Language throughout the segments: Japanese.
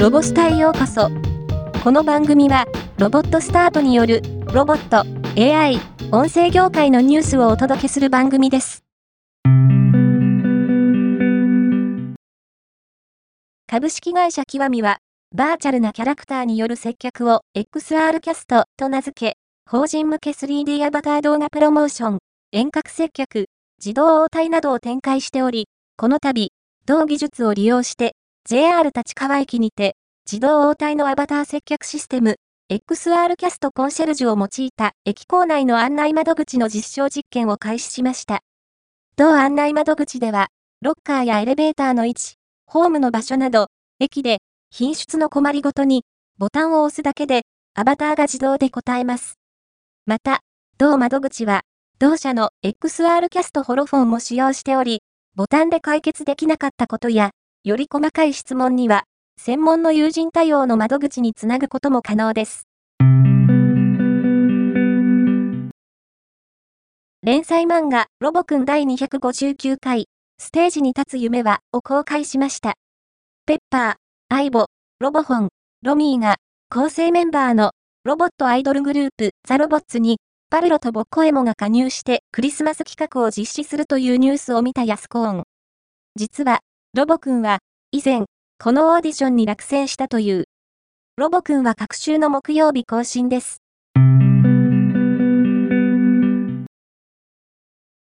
ロボスタへようこそ。この番組は、ロボットスタートによる、ロボット、AI、音声業界のニュースをお届けする番組です。株式会社極みは、バーチャルなキャラクターによる接客を XR キャストと名付け、法人向け 3D アバター動画プロモーション、遠隔接客、自動応対などを展開しており、この度、同技術を利用して JR 立川駅にて、自動応対のアバター接客システム、XR キャストコンシェルジュを用いた駅構内の案内窓口の実証実験を開始しました。同案内窓口では、ロッカーやエレベーターの位置、ホームの場所など、駅で品質の困りごとに、ボタンを押すだけで、アバターが自動で答えます。また、同窓口は、同社の XR キャストホロフォンも使用しており、ボタンで解決できなかったことや、より細かい質問には、専門の友人対応の窓口につなぐことも可能です。連載漫画、ロボくん第259回、ステージに立つ夢は、を公開しました。ペッパー、アイボ、ロボホン、ロミーが、構成メンバーの、ロボットアイドルグループ、ザ・ロボッツに、パルロとボッコエモが加入してクリスマス企画を実施するというニュースを見たヤスコーン。実は、ロボくんは、以前、このオーディションに落選したという。ロボくんは各週の木曜日更新です。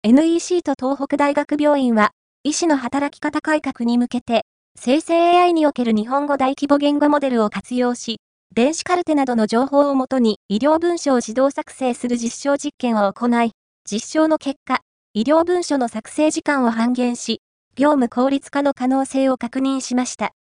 NEC と東北大学病院は、医師の働き方改革に向けて、生成 AI における日本語大規模言語モデルを活用し、電子カルテなどの情報をもとに医療文書を自動作成する実証実験を行い、実証の結果、医療文書の作成時間を半減し、業務効率化の可能性を確認しました。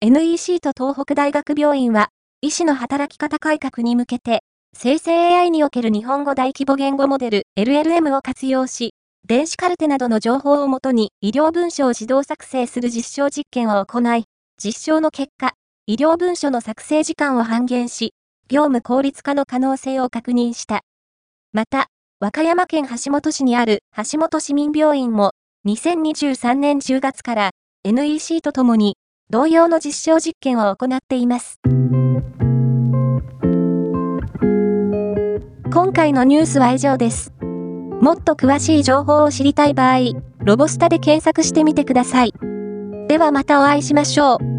NEC と東北大学病院は、医師の働き方改革に向けて、生成 AI における日本語大規模言語モデル LLM を活用し、電子カルテなどの情報をもとに医療文書を自動作成する実証実験を行い、実証の結果、医療文書の作成時間を半減し、業務効率化の可能性を確認した。また、和歌山県橋本市にある橋本市民病院も2023年10月から NEC とともに同様の実証実験を行っています。今回のニュースは以上です。もっと詳しい情報を知りたい場合、ロボスタで検索してみてください。ではまたお会いしましょう。